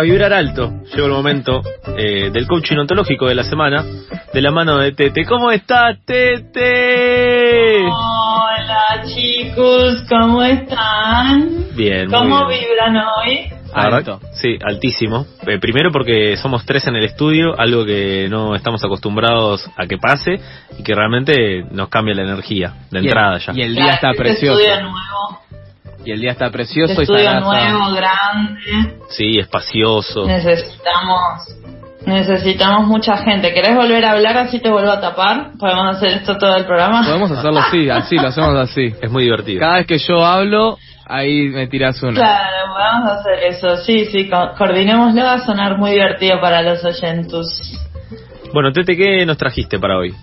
Para vibrar alto, llegó el momento eh, del coaching ontológico de la semana, de la mano de Tete. ¿Cómo está Tete? Hola chicos, ¿cómo están? Bien, muy ¿Cómo bien. vibran hoy? Alto. Sí, altísimo. Eh, primero porque somos tres en el estudio, algo que no estamos acostumbrados a que pase y que realmente nos cambia la energía de Y el- entrada ya. Y el día está Este precioso. estudio nuevo, Y el día está precioso este y estudio Sarasa- nuevo, grande. Sí, espacioso. Necesitamos, necesitamos mucha gente. ¿Querés volver a hablar así te vuelvo a tapar? ¿Podemos hacer esto todo el programa? Podemos hacerlo así, así, lo hacemos así. Es muy divertido. Cada vez que yo hablo, ahí me tiras una. Claro, podemos hacer eso. Sí, sí, co- coordinémoslo. Va a sonar muy divertido para los oyentos. Bueno, Tete, ¿qué nos trajiste para hoy?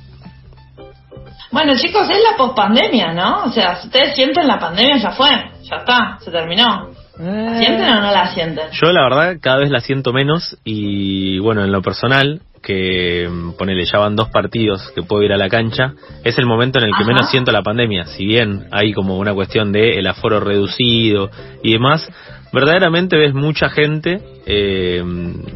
Bueno, chicos, es la pospandemia, ¿no? O sea, si ustedes sienten la pandemia, ya fue. Ya está, se terminó. ¿La sienten o no la sienten? Yo la verdad cada vez la siento menos y bueno, en lo personal, que mm, ponele, ya van dos partidos que puedo ir a la cancha, es el momento en el que Ajá. menos siento la pandemia. Si bien hay como una cuestión de el aforo reducido y demás, verdaderamente ves mucha gente eh,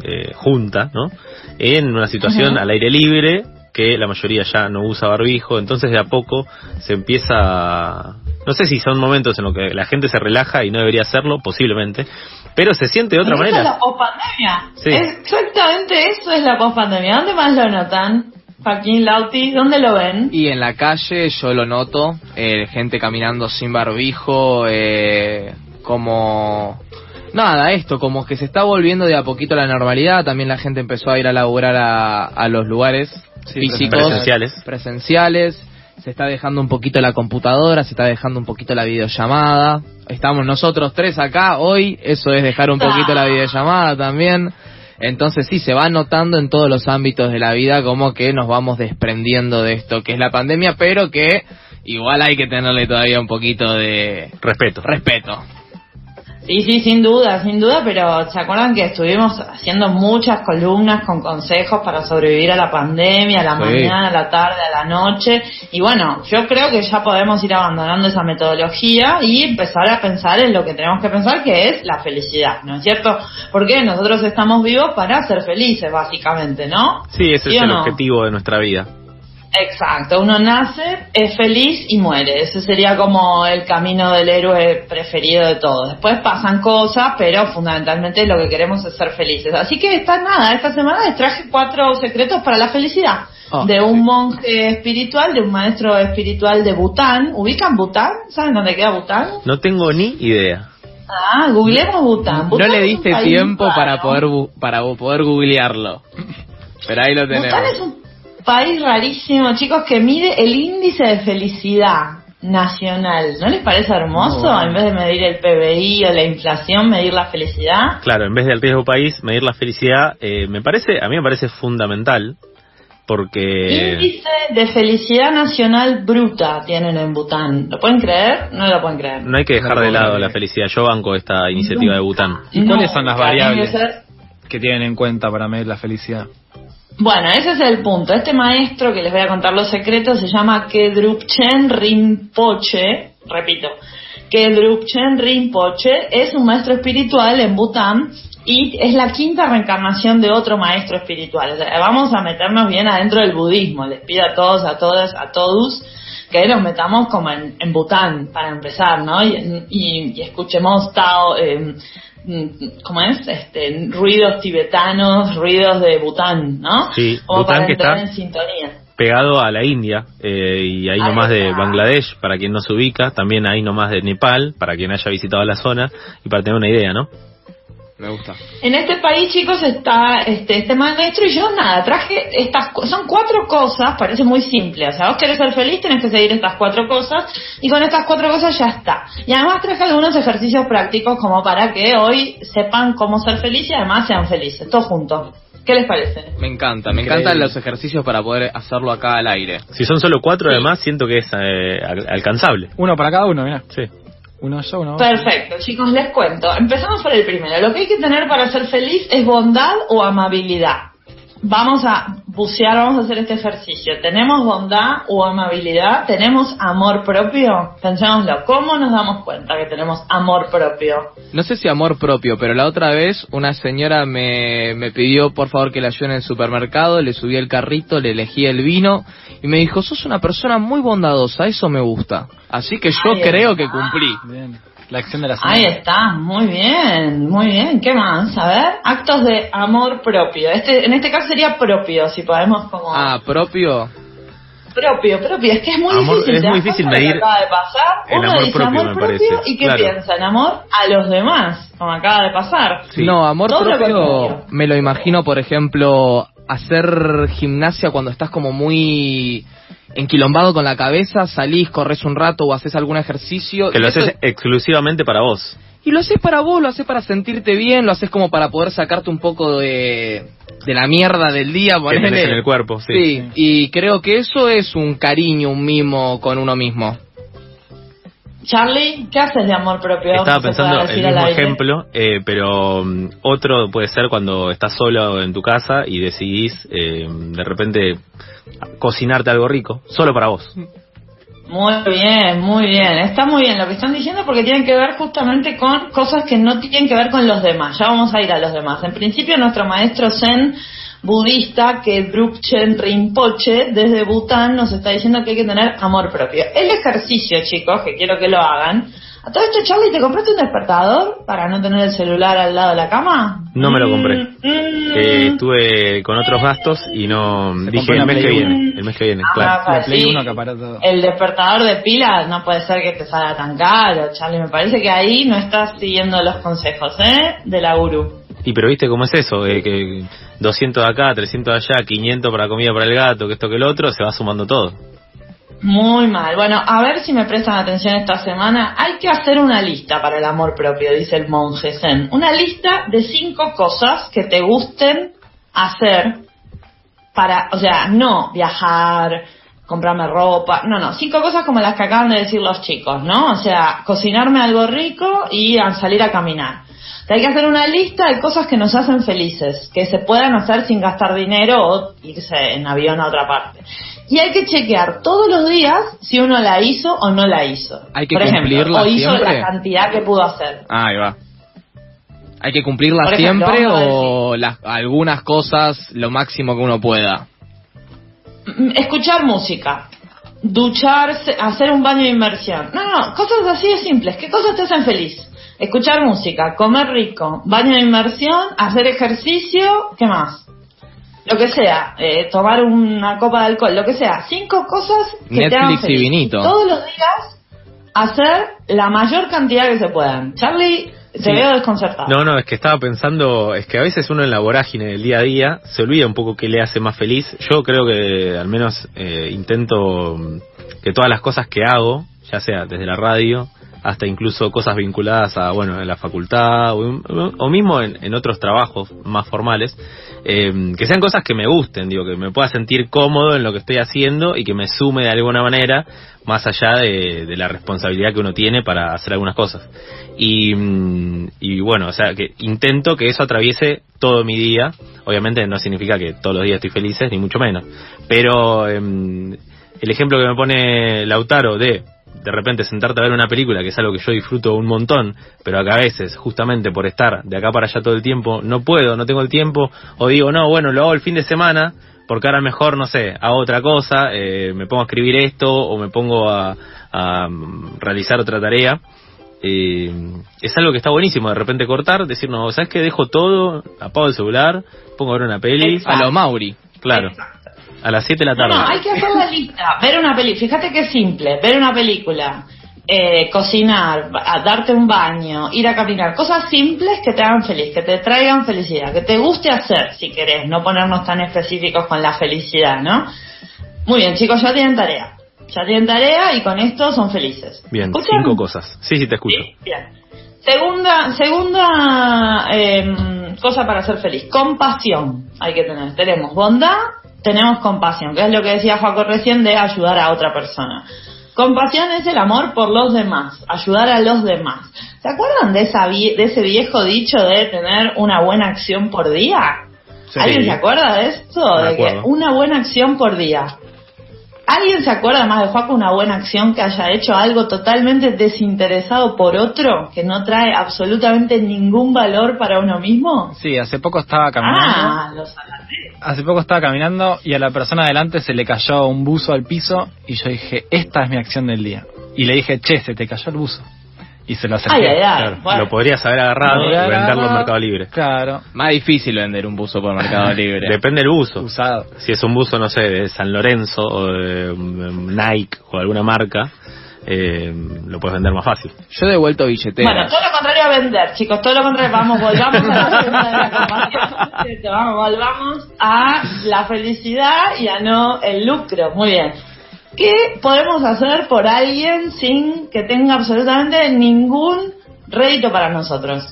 eh, junta, ¿no? En una situación Ajá. al aire libre que la mayoría ya no usa barbijo, entonces de a poco se empieza a- no sé si son momentos en los que la gente se relaja y no debería hacerlo, posiblemente, pero se siente de otra manera. es la pospandemia. Sí. Exactamente eso es la pospandemia. ¿Dónde más lo notan? Joaquín Lauti, ¿dónde lo ven? Y en la calle yo lo noto, eh, gente caminando sin barbijo, eh, como... Nada, esto, como que se está volviendo de a poquito a la normalidad, también la gente empezó a ir a laburar a, a los lugares físicos, presenciales. presenciales, se está dejando un poquito la computadora, se está dejando un poquito la videollamada, estamos nosotros tres acá hoy, eso es dejar un poquito la videollamada también, entonces sí, se va notando en todos los ámbitos de la vida como que nos vamos desprendiendo de esto que es la pandemia, pero que igual hay que tenerle todavía un poquito de Respeto. respeto. Sí, sí, sin duda, sin duda, pero ¿se acuerdan que estuvimos haciendo muchas columnas con consejos para sobrevivir a la pandemia, a la Sí. mañana, a la tarde, a la noche? Y bueno, yo creo que ya podemos ir abandonando esa metodología y empezar a pensar en lo que tenemos que pensar, que es la felicidad, ¿no es cierto? Porque nosotros estamos vivos para ser felices, básicamente, ¿no? Sí, ese ¿Sí es el no? objetivo de nuestra vida. Exacto, uno nace, es feliz y muere. Ese sería como el camino del héroe preferido de todos. Después pasan cosas, pero fundamentalmente lo que queremos es ser felices. Así que esta nada, esta semana les traje cuatro secretos para la felicidad. Oh, de un monje espiritual, de un maestro espiritual de Bután. ¿Ubican Bután? ¿Saben dónde queda Bután? No tengo ni idea. Ah, googleemos Bután. No le diste tiempo para poder para poder googlearlo. Pero ahí lo tenemos. Bután es un país rarísimo, chicos, que mide el índice de felicidad nacional. ¿No les parece hermoso? En vez de medir el PBI o la inflación, medir la felicidad. Claro, en vez del riesgo país, medir la felicidad, eh, me parece, a mí me parece fundamental, porque Índice de felicidad nacional bruta tienen en Bután. ¿Lo pueden creer? No lo pueden creer. no hay que dejar No de lado creer. la felicidad. Yo banco esta iniciativa de Bután. ¿Y cuáles son las variables? que tienen en cuenta para medir la felicidad. Bueno, ese es el punto. Este maestro que les voy a contar los secretos se llama Kedrupchen Rinpoche. Repito, Kedrupchen Rinpoche es un maestro espiritual en Bután y es la quinta reencarnación de otro maestro espiritual. O sea, vamos a meternos bien adentro del budismo. Les pido a todos, a todas, a todos que nos metamos como en, en Bután para empezar, ¿no? Y, escuchemos Tao, eh, ¿cómo es? Este, ruidos tibetanos, ruidos de Bután, ¿no? Sí, como Bután para que entrar está- en sintonía. Pegado a la India, eh, y ahí Ahí nomás de. Bangladesh, para quien no se ubica, también ahí nomás de Nepal, para quien haya visitado la zona, y para tener una idea, ¿no? Me gusta. En este país, chicos, está este, este maestro y yo nada, traje estas, son cuatro cosas, parece muy simple, o sea, vos querés ser feliz, tenés que seguir estas cuatro cosas y con estas cuatro cosas ya está. Y además traje algunos ejercicios prácticos como para que hoy sepan cómo ser feliz y además sean felices, todos juntos. ¿Qué les parece? Me encanta, me encantan los ejercicios para poder hacerlo acá al aire. Si son solo cuatro, además, siento que es eh, al- alcanzable. Uno para cada uno, mira. Sí. Perfecto, chicos, les cuento. Empezamos por el primero. Lo que hay que tener para ser feliz es bondad o amabilidad. Vamos a bucear, vamos a hacer este ejercicio. ¿Tenemos bondad o amabilidad? ¿Tenemos amor propio? Pensémoslo. ¿Cómo nos damos cuenta que tenemos amor propio? No sé si amor propio, pero la otra vez una señora me, me pidió por favor que la ayude en el supermercado, le subí el carrito, le elegí el vino y me dijo, sos una persona muy bondadosa, eso me gusta. Así que yo creo que cumplí. Bien. La acción de la semana. Ahí está, muy bien, muy bien. ¿Qué más? A ver, actos de amor propio. Este, en este caso sería propio, si podemos como... Ah, propio. Propio, propio, es que es muy Amor- difícil. es ¿te muy difícil lo medir que acaba de pasar? el Uno amor dice propio, amor me propio parece. y qué Claro. piensa en amor a los demás, como acaba de pasar. Sí. No, amor Todo lo propio contrario. me lo imagino, por ejemplo, hacer gimnasia cuando estás como muy enquilombado con la cabeza, salís, corres un rato o haces algún ejercicio. Que lo haces exclusivamente para vos. Y lo haces para vos, lo haces para sentirte bien, lo haces como para poder sacarte un poco de, de la mierda del día, Que tenés ponele. en el cuerpo, sí. Sí, y creo que eso es un cariño, un mimo con uno mismo. Charlie, ¿qué haces de amor propio? Estaba pensando el mismo ejemplo, eh, pero mm, otro puede ser cuando estás solo en tu casa y decidís eh, de repente cocinarte algo rico, solo para vos. Muy bien, muy bien. Está muy bien lo que están diciendo porque tienen que ver justamente con cosas que no tienen que ver con los demás. Ya vamos a ir a los demás. En principio, nuestro maestro Zen budista, que Drukchen Rinpoche, desde Bután, nos está diciendo que hay que tener amor propio. El ejercicio, chicos, que quiero que lo hagan. A todo esto, Charlie, ¿te compraste un despertador para no tener el celular al lado de la cama? No me lo compré. Mm, mm. Eh, estuve con otros gastos y no Se dije el mes que viene, el mes que viene, Ah, claro. pues La Play sí. uno acapara todo. El despertador de pilas no puede ser que te salga tan caro, Charlie. Me parece que ahí no estás siguiendo los consejos, ¿eh? De la gurú. Y pero viste cómo es eso, eh, que 200 de acá, 300 de allá, 500 para comida para el gato, que esto que el otro, se va sumando todo. Muy mal. Bueno, a ver si me prestan atención esta semana. Hay que hacer una lista para el amor propio, dice el monje Zen. Una lista de cinco cosas que te gusten hacer para, o sea, no viajar, comprarme ropa, no, no, cinco cosas como las que acaban de decir los chicos, ¿no? O sea, cocinarme algo rico y salir a caminar. Hay que hacer una lista de cosas que nos hacen felices, que se puedan hacer sin gastar dinero o irse en avión a otra parte. Y hay que chequear todos los días si uno la hizo o no la hizo. Hay que Por ejemplo, o hizo siempre. la cantidad que pudo hacer. Ah, ahí va. ¿Hay que cumplirla Por ejemplo, siempre o las, algunas cosas lo máximo que uno pueda? Mm, Escuchar música, ducharse, hacer un baño de inmersión. No, no, cosas así de simples. ¿Qué cosas te hacen feliz? Escuchar música, comer rico, baño de inmersión, hacer ejercicio, ¿qué más? Lo que sea, eh, tomar una copa de alcohol, lo que sea. Cinco cosas que te hagan Netflix y feliz. todos los días hacer la mayor cantidad que se puedan. Charlie, te Sí. veo desconcertado. No, no, es que estaba pensando, es que a veces uno en la vorágine del día a día se olvida un poco qué le hace más feliz. Yo creo que al menos eh, intento mm, que todas las cosas que hago, ya sea desde la radio hasta incluso cosas vinculadas a, bueno, en la facultad o, o mismo en, en otros trabajos más formales, eh, que sean cosas que me gusten, digo, que me pueda sentir cómodo en lo que estoy haciendo y que me sume de alguna manera más allá de, la responsabilidad que uno tiene para hacer algunas cosas. Y, mm, y bueno, o sea, que intento que eso atraviese todo mi día. Obviamente no significa que todos los días estoy felices, ni mucho menos. Pero em, el ejemplo que me pone Lautaro de de repente sentarte a ver una película, que es algo que yo disfruto un montón, pero que a veces, justamente por estar de acá para allá todo el tiempo, no puedo, no tengo el tiempo, o digo, no, bueno, lo hago el fin de semana, porque ahora mejor, no sé, hago otra cosa, eh, me pongo a escribir esto, o me pongo a, a, mm, realizar otra tarea. Eh, es algo que está buenísimo, de repente cortar, decir, no, ¿sabes qué? Dejo todo, apago el celular, pongo a ver una peli, Exacto. A lo Mauri. claro, a las 7 de la tarde. no, hay que hacer la lista. Ver una peli, fíjate que es simple. Ver una película. eh, cocinar, a darte un baño, ir a caminar, cosas simples que te hagan feliz, que te traigan felicidad, que te guste hacer, si querés, no ponernos tan específicos con la felicidad, ¿no? Muy bien, chicos, ya tienen tarea. Ya tienen tarea y con esto son felices. Bien, ¿Escuchan? cinco cosas. Sí, sí, te escucho. Bien. Segunda, segunda em, cosa para ser feliz, compasión hay que tener. Tenemos bondad, tenemos compasión, que es lo que decía Jaco recién de ayudar a otra persona. Compasión es el amor por los demás, ayudar a los demás. ¿Se acuerdan de, esa vie- de ese viejo dicho de tener una buena acción por día? Sí. ¿Alguien se acuerda de esto? De que una buena acción por día. ¿Alguien se acuerda más de Juaco una buena acción que haya hecho algo totalmente desinteresado por otro, que no trae absolutamente ningún valor para uno mismo? Sí, hace poco estaba caminando. Ah, los. Hace poco estaba caminando y a la persona adelante se le cayó un buzo al piso y yo dije, esta es mi acción del día. Y le dije, che, se te cayó el buzo. Y se lo acerqué. Ay, ay, ay. Claro, bueno. Lo podrías haber agarrado y venderlo en. Mercado Libre. Claro, Más difícil vender un buzo por Mercado Libre. Depende del uso. usado. Si es un buzo, no sé, de San Lorenzo o de um, Nike o alguna marca, eh, lo puedes vender más fácil. Yo he devuelto billetera. Bueno, todo lo contrario a vender, chicos, todo lo contrario. Vamos, volvamos a la segunda de la compasión. Cierto, Vamos, volvamos a la felicidad y a no el lucro. Muy bien. ¿Qué podemos hacer por alguien sin que tenga absolutamente ningún rédito para nosotros?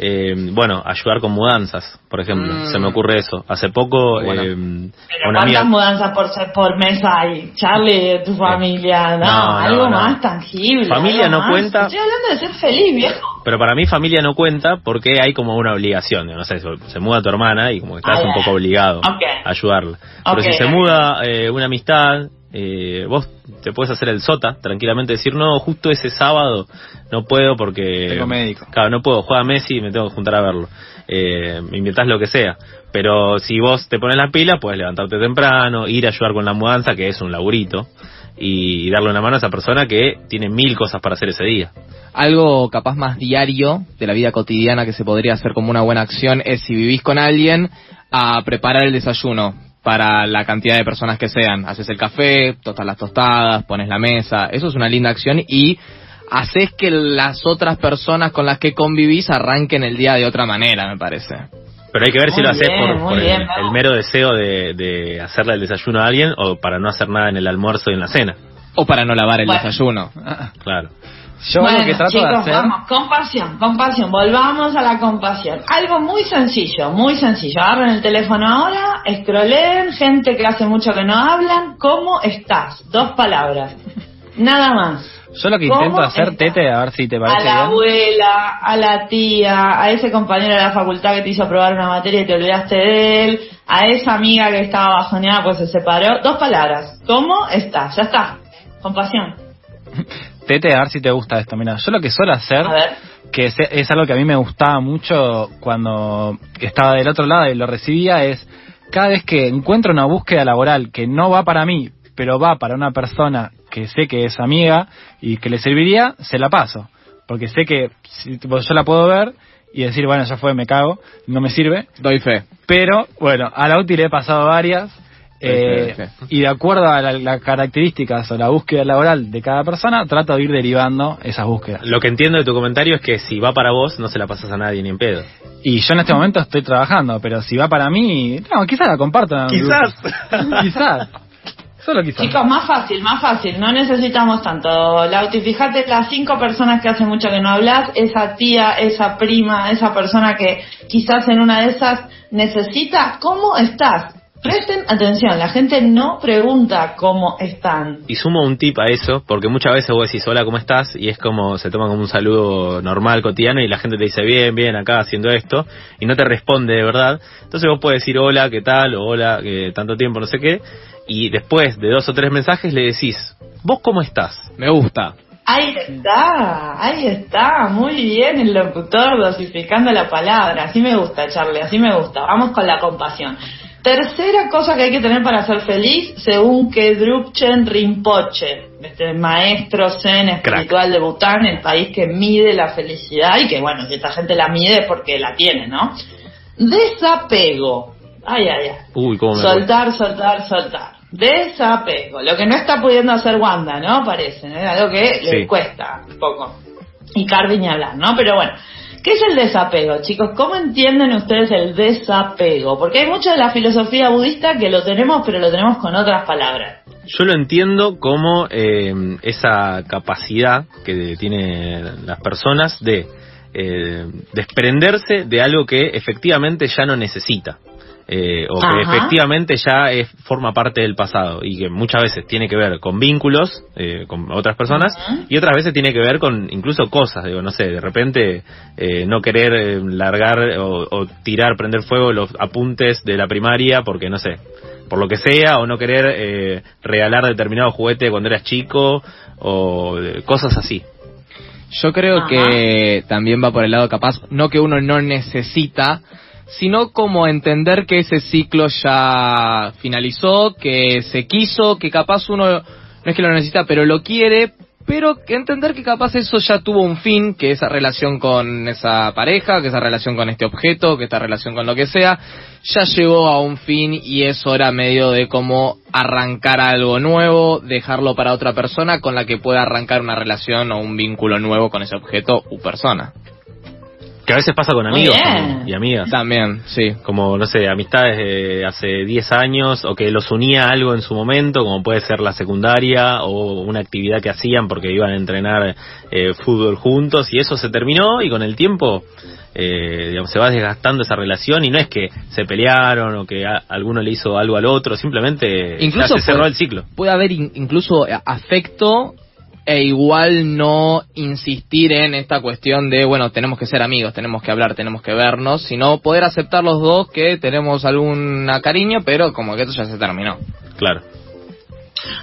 Eh, bueno, ayudar con mudanzas, por ejemplo. Mm. Se me ocurre eso. Hace poco, Bueno. eh, Pero una ¿cuántas amiga. mudanzas por, por mes hay? Charlie, tu familia, no, algo no. más tangible. Familia no más. cuenta. Estoy hablando de ser feliz, viejo. Pero para mí familia no cuenta porque hay como una obligación. No sé, se, muda tu hermana y como que estás Ah, un poco obligado a ayudarla. Pero si se muda eh, una amistad, eh, vos te puedes hacer el sota tranquilamente, decir, no, justo ese sábado no puedo porque... Tengo médico. Claro, no puedo, juega Messi y me tengo que juntar a verlo. Eh, inventás lo que sea. Pero si vos te pones la pila, puedes levantarte temprano, ir a ayudar con la mudanza, que es un laburito, y darle una mano a esa persona que tiene mil cosas para hacer ese día. Algo capaz más diario de la vida cotidiana que se podría hacer como una buena acción es si vivís con alguien a preparar el desayuno para la cantidad de personas que sean. Haces el café, tostas las tostadas, pones la mesa. Eso es una linda acción y haces que las otras personas con las que convivís arranquen el día de otra manera, me parece. Pero hay que ver si lo haces por, el, bien, vamos. el mero deseo de, de hacerle el desayuno a alguien o para no hacer nada en el almuerzo y en la cena. O para no lavar el Bueno. desayuno. Claro. Yo bueno, lo que trato chicos, de hacer... vamos, compasión, compasión, volvamos a la compasión. Algo muy sencillo, muy sencillo. Agarren el teléfono ahora, escroleen, gente que hace mucho que no hablan. ¿Cómo estás? Dos palabras. Nada más. Yo lo que ¿Cómo intento hacer? Tete, a ver si te A parece la bien. abuela, a la tía, a ese compañero de la facultad que te hizo probar una materia y te olvidaste de él, a esa amiga que estaba bajoneada pues se separó. Dos palabras. ¿Cómo estás? Ya está. Compasión. Tete, a ver si te gusta esto. Mira, yo lo que suelo hacer, A ver. que es, es algo que a mí me gustaba mucho cuando estaba del otro lado y lo recibía, es cada vez que encuentro una búsqueda laboral que no va para mí, pero va para una persona que sé que es amiga y que le serviría, se la paso. Porque sé que si, tipo, yo la puedo ver y decir, bueno, ya fue, me cago, no me sirve. Doy fe. Pero, bueno, a la útil he pasado varias. Eh, Sí, sí, sí. y de acuerdo a la- las características o la búsqueda laboral de cada persona, trato de ir derivando esas búsquedas. Lo que entiendo de tu comentario es que si va para vos, no se la pasas a nadie ni en pedo. Y yo en este momento estoy trabajando, pero si va para mí, no, quizás la comparto. grupo. quizás. Solo quizás. Chicos, más fácil, más fácil, no necesitamos tanto. Lauti, fíjate las cinco personas que hace mucho que no hablas, esa tía, esa prima, esa persona que quizás en una de esas necesita, ¿cómo estás? Presten atención, la gente no pregunta cómo están. Y sumo un tip a eso, porque muchas veces vos decís, hola, ¿cómo estás? Y es como, se toma como un saludo normal, cotidiano, y la gente te dice, bien, bien, acá haciendo esto, y no te responde de verdad. Entonces vos puedes decir, hola, ¿qué tal? O hola, que tanto tiempo, no sé qué. Y después de dos o tres mensajes le decís, ¿vos cómo estás? Me gusta. Ahí está, ahí está, muy bien el locutor dosificando la palabra, así me gusta, Charlie, así me gusta, vamos con la compasión. Tercera cosa que hay que tener para ser feliz, según que Drupchen Rinpoche, este maestro zen espiritual de Bután, el país que mide la felicidad y que bueno, si esta gente la mide es porque la tiene, ¿no? Desapego. Ay, ay, ay. Uy, cómo me Soltar, soltar, soltar. Desapego. Lo que no está pudiendo hacer Wanda, ¿no? Parece, ¿no? Algo que le cuesta un poco. Y Cardi ni hablar, ¿no? Pero bueno. ¿Qué es el desapego, chicos? ¿Cómo entienden ustedes el desapego? Porque hay mucho de la filosofía budista que lo tenemos, pero lo tenemos con otras palabras. Yo lo entiendo como eh, esa capacidad que tienen las personas de eh, desprenderse de algo que efectivamente ya no necesita. Eh, o que efectivamente ya es, forma parte del pasado y que muchas veces tiene que ver con vínculos eh, con otras personas y otras veces tiene que ver con incluso cosas, digo, no sé, de repente eh, no querer eh, largar o, o tirar, prender fuego los apuntes de la primaria porque no sé, por lo que sea, o no querer eh, regalar determinado juguete cuando eras chico, o eh, cosas así. Yo creo Ajá. que también va por el lado capaz, no que uno no necesita, sino como entender que ese ciclo ya finalizó, que se quiso, que capaz uno no es que lo necesita, pero lo quiere, pero entender que capaz eso ya tuvo un fin, que esa relación con esa pareja, que esa relación con este objeto, que esta relación con lo que sea, ya llegó a un fin y eso era medio de cómo arrancar algo nuevo, dejarlo para otra persona con la que pueda arrancar una relación o un vínculo nuevo con ese objeto u persona. Que a veces pasa con amigos también, y amigas. También, sí. Como, no sé, amistades de hace 10 años o que los unía a algo en su momento, como puede ser la secundaria o una actividad que hacían porque iban a entrenar eh, fútbol juntos y eso se terminó y con el tiempo eh, digamos, se va desgastando esa relación y no es que se pelearon o que a- alguno le hizo algo al otro, simplemente Incluso se cerró puede- el ciclo. Puede haber in- incluso afecto e igual no insistir en esta cuestión de, bueno, tenemos que ser amigos, tenemos que hablar, tenemos que vernos, sino poder aceptar los dos que tenemos algún cariño, pero como que eso ya se terminó. Claro.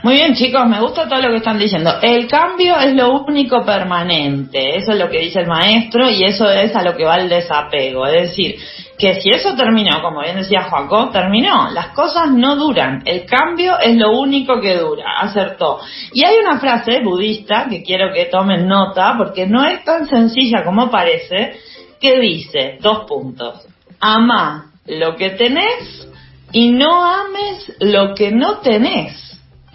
Muy bien, chicos, me gusta todo lo que están diciendo. El cambio es lo único permanente, eso es lo que dice el maestro y eso es a lo que va el desapego. Es decir, que si eso terminó, como bien decía Joaco, terminó. Las cosas no duran. El cambio es lo único que dura. Acertó. Y hay una frase budista que quiero que tomen nota porque no es tan sencilla como parece, que dice, dos puntos, ama lo que tenés y no ames lo que no tenés.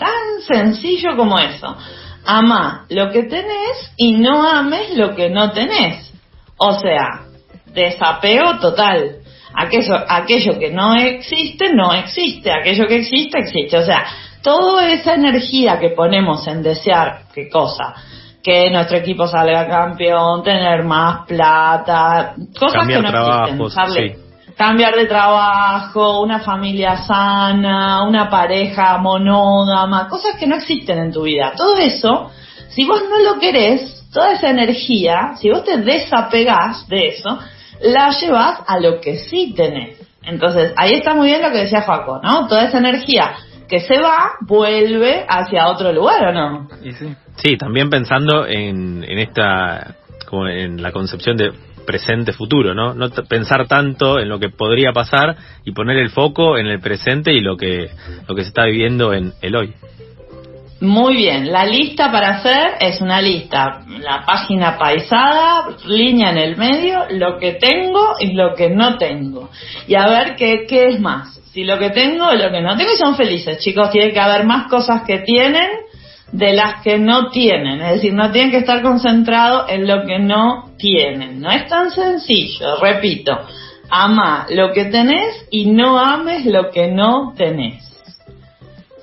Tan sencillo como eso. Ama lo que tenés y no ames lo que no tenés. O sea, desapego total. Aquello, aquello que no existe, no existe. Aquello que existe, existe. O sea, toda esa energía que ponemos en desear, ¿qué cosa? Que nuestro equipo salga campeón, tener más plata, cosas Cambiar que no trabajos, existen. Cambiar de trabajo, una familia sana, una pareja monógama, cosas que no existen en tu vida. Todo eso, si vos no lo querés, toda esa energía, si vos te desapegás de eso, la llevas a lo que sí tenés. Entonces, ahí está muy bien lo que decía Joaco, ¿no? Toda esa energía que se va, vuelve hacia otro lugar, ¿o no? Sí. Sí, también pensando en, en esta, como en la concepción de presente futuro, ¿no? No pensar tanto en lo que podría pasar y poner el foco en el presente y lo que lo que se está viviendo en el hoy. Muy bien, la lista para hacer es una lista, la página paisada, línea en el medio, lo que tengo y lo que no tengo. Y a ver qué, qué es más, si lo que tengo o lo que no tengo y son felices, chicos, tiene que haber más cosas que tienen de las que no tienen, es decir, no tienen que estar concentrados en lo que no tienen. No es tan sencillo, repito, ama lo que tenés y no ames lo que no tenés.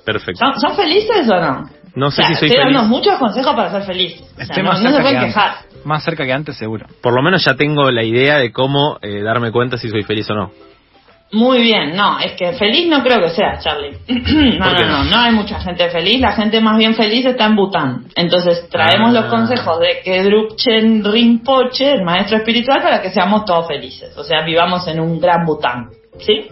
Perfecto. ¿Son, son felices o no? No sé O sea, si soy estoy dando feliz. muchos consejos para ser feliz. O sea, Estoy no, más, no se cerca pueden que quejar. antes. más cerca que antes, seguro. Por lo menos ya tengo la idea de cómo eh, darme cuenta si soy feliz o no. Muy bien, no, es que feliz no creo que sea, Charlie. no, ¿Por qué no, no, no? hay mucha gente feliz, la gente más bien feliz está en Bután. Entonces traemos Ah. los consejos de Kedrukchen Rinpoche, el maestro espiritual, para que seamos todos felices. O sea, vivamos en un gran Bután. ¿Sí?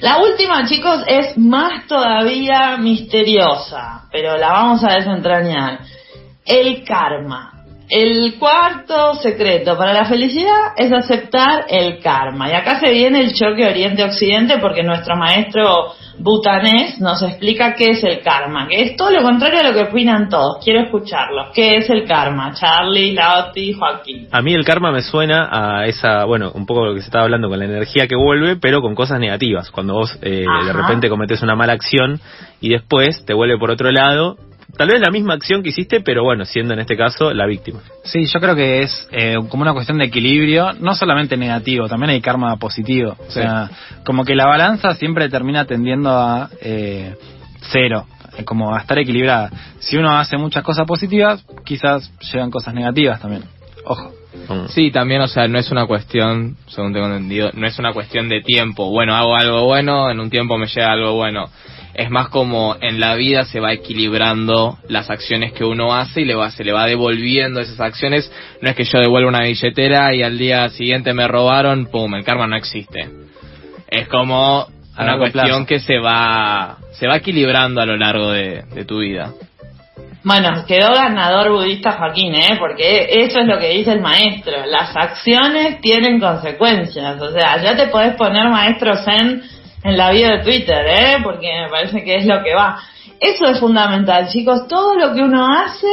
La última, chicos, es más todavía misteriosa, pero la vamos a desentrañar. El karma. El cuarto secreto para la felicidad es aceptar el karma. Y acá se viene el choque Oriente-Occidente porque nuestro maestro butanés nos explica qué es el karma, que es todo lo contrario a lo que opinan todos. Quiero escucharlo. ¿Qué es el karma? Charlie, Lauti, Joaquín. A mí el karma me suena a esa, bueno, un poco lo que se estaba hablando con la energía que vuelve, pero con cosas negativas. Cuando vos eh, de repente cometes una mala acción y después te vuelve por otro lado, tal vez la misma acción que hiciste, pero bueno, siendo en este caso la víctima. Sí, yo creo que es eh, como una cuestión de equilibrio, no solamente negativo, también hay karma positivo. O sea, como que la balanza siempre termina tendiendo a eh, cero, eh, como a estar equilibrada. Si uno hace muchas cosas positivas, quizás llegan cosas negativas también. Ojo. Mm. Sí, también, o sea, no es una cuestión, según tengo entendido, no es una cuestión de tiempo. Bueno, hago algo bueno, en un tiempo me llega algo bueno. Es más como en la vida se va equilibrando las acciones que uno hace y le va, se le va devolviendo esas acciones. No es que yo devuelva una billetera y al día siguiente me robaron, pum, el karma no existe. Es como A una cuestión plazo. que se va, se va equilibrando a lo largo de, de tu vida. Bueno, quedó ganador budista Joaquín, ¿eh? Porque eso es lo que dice el maestro. Las acciones tienen consecuencias. O sea, ya te podés poner maestro Zen en la vida de Twitter, ¿eh? Porque me parece que es lo que va. Eso es fundamental, chicos. Todo lo que uno hace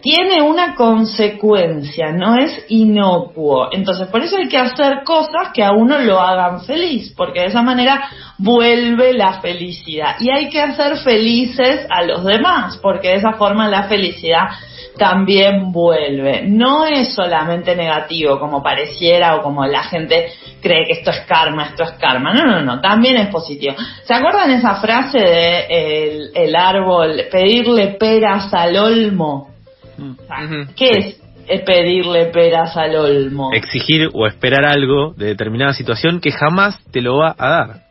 tiene una consecuencia, no es inocuo. Entonces, por eso hay que hacer cosas que a uno lo hagan feliz, porque de esa manera vuelve la felicidad. Y hay que hacer felices a los demás, porque de esa forma la felicidad también vuelve. No es solamente negativo como pareciera o como la gente cree que esto es karma, esto es karma. No, no, no, también es positivo. ¿Se acuerdan esa frase de el, el árbol, pedirle peras al olmo? Ujú. ¿Qué es eh, pedirle peras al olmo? Exigir o esperar algo de determinada situación que jamás te lo va a dar.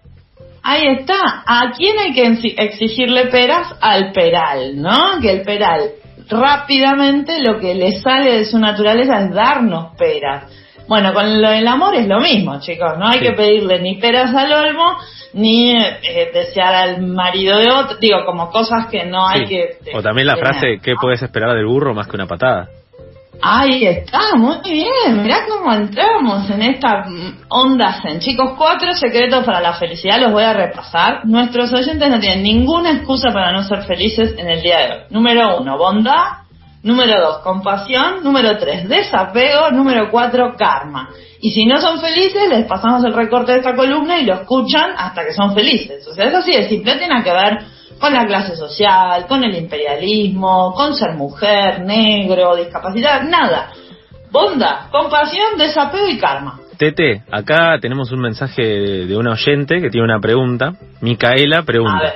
Ahí está. ¿A quién hay que exigirle peras? Al peral, ¿no? Que el peral rápidamente lo que le sale de su naturaleza es darnos peras. Bueno, con lo del amor es lo mismo, chicos. No hay Sí. que pedirle ni peras al olmo, ni eh, desear al marido de otro. Digo, como cosas que no hay que... O también la tener, frase, ¿qué ¿no? puedes esperar del burro más que una patada? Ahí está, muy bien. Mirá cómo entramos en esta onda zen. Chicos, cuatro secretos para la felicidad los voy a repasar. Nuestros oyentes no tienen ninguna excusa para no ser felices en el día de hoy. Número uno, bondad. Número dos, compasión. Número tres, desapego. Número cuatro, karma. Y si no son felices, les pasamos el recorte de esta columna y lo escuchan hasta que son felices. O sea, eso sí de simple, tiene que ver con la clase social, con el imperialismo, con ser mujer, negro, discapacidad, nada. Bondad, compasión, desapego y karma. Tete, acá tenemos un mensaje de, una oyente que tiene una pregunta. Micaela pregunta,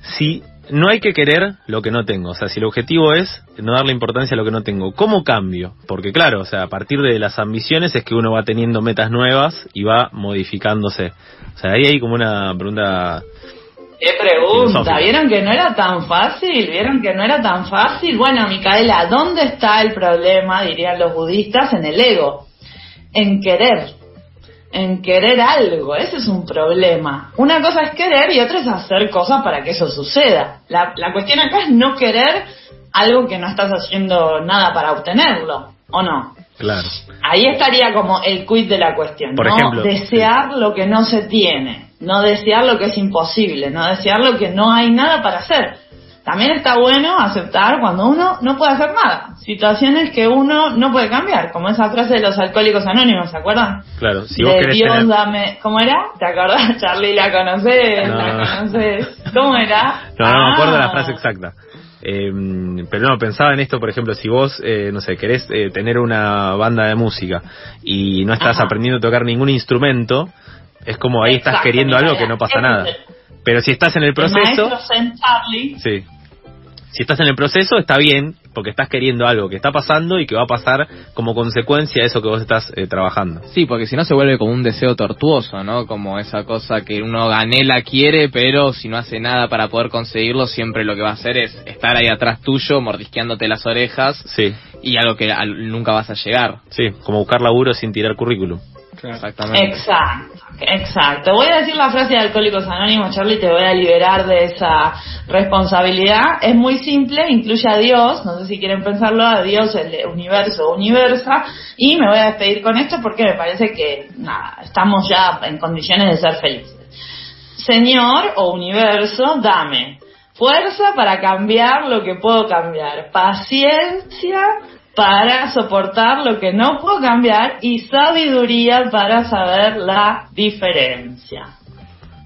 si no hay que querer lo que no tengo, o sea, si el objetivo es no darle importancia a lo que no tengo, ¿cómo cambio? Porque claro, o sea, a partir de las ambiciones es que uno va teniendo metas nuevas y va modificándose. O sea, ahí hay como una pregunta... Qué pregunta. ¿vieron que no era tan fácil? ¿Vieron que no era tan fácil? Bueno, Micaela, ¿dónde está el problema, dirían los budistas, en el ego? En querer, en querer algo, ese es un problema. Una cosa es querer y otra es hacer cosas para que eso suceda. La, la cuestión acá es no querer algo que no estás haciendo nada para obtenerlo, ¿o no? Claro. Ahí estaría como el quid de la cuestión, Por no ejemplo, desear lo que no se tiene, no desear lo que es imposible, no desear lo que no hay nada para hacer. También está bueno aceptar cuando uno no puede hacer nada, situaciones que uno no puede cambiar, como esa frase de los alcohólicos anónimos, ¿se acuerdan? Claro, si vos querés Dios tener... dame, ¿cómo era? ¿Te acordás, Charlie? ¿La conocés? No. ¿La conocés? ¿Cómo era? No, no me acuerdo la Ah. frase exacta. Eh, pero no, pensaba en esto, por ejemplo, si vos, eh, no sé, querés eh, tener una banda de música y no estás Ajá. aprendiendo a tocar ningún instrumento, es como ahí estás queriendo algo que no pasa nada. Pero si estás en el proceso, sí. Si estás en el proceso, está bien, porque estás queriendo algo que está pasando y que va a pasar como consecuencia de eso que vos estás eh, trabajando. Sí, porque si no se vuelve como un deseo tortuoso, ¿no? Como esa cosa que uno anhela, quiere, pero si no hace nada para poder conseguirlo, siempre lo que va a hacer es estar ahí atrás tuyo, mordisqueándote las orejas Sí, y a lo que al- nunca vas a llegar. sí, como buscar laburo sin tirar currículum. Exactamente. Exacto, exacto. Voy a decir la frase de Alcohólicos Anónimos, Charlie, te voy a liberar de esa responsabilidad. Es muy simple, incluye a Dios, no sé si quieren pensarlo, a Dios, el universo, universa, y me voy a despedir con esto porque me parece que, nada, estamos ya en condiciones de ser felices. Señor o universo, dame fuerza para cambiar lo que puedo cambiar, paciencia para soportar lo que no puedo cambiar y sabiduría para saber la diferencia.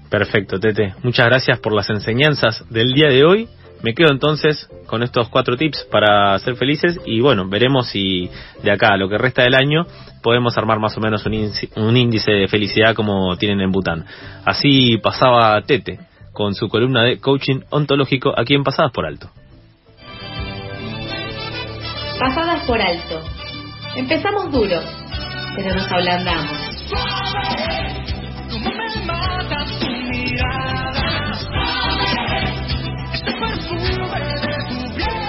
Perfecto, Tete. Muchas gracias por las enseñanzas del día de hoy. Me quedo entonces con estos cuatro tips para ser felices y bueno, veremos si de acá a lo que resta del año podemos armar más o menos un índice, de felicidad como tienen en Bután. Así pasaba Tete con su columna de coaching ontológico aquí en Pasadas por Alto pasadas por alto. Empezamos duros, pero nos ablandamos. Este perfume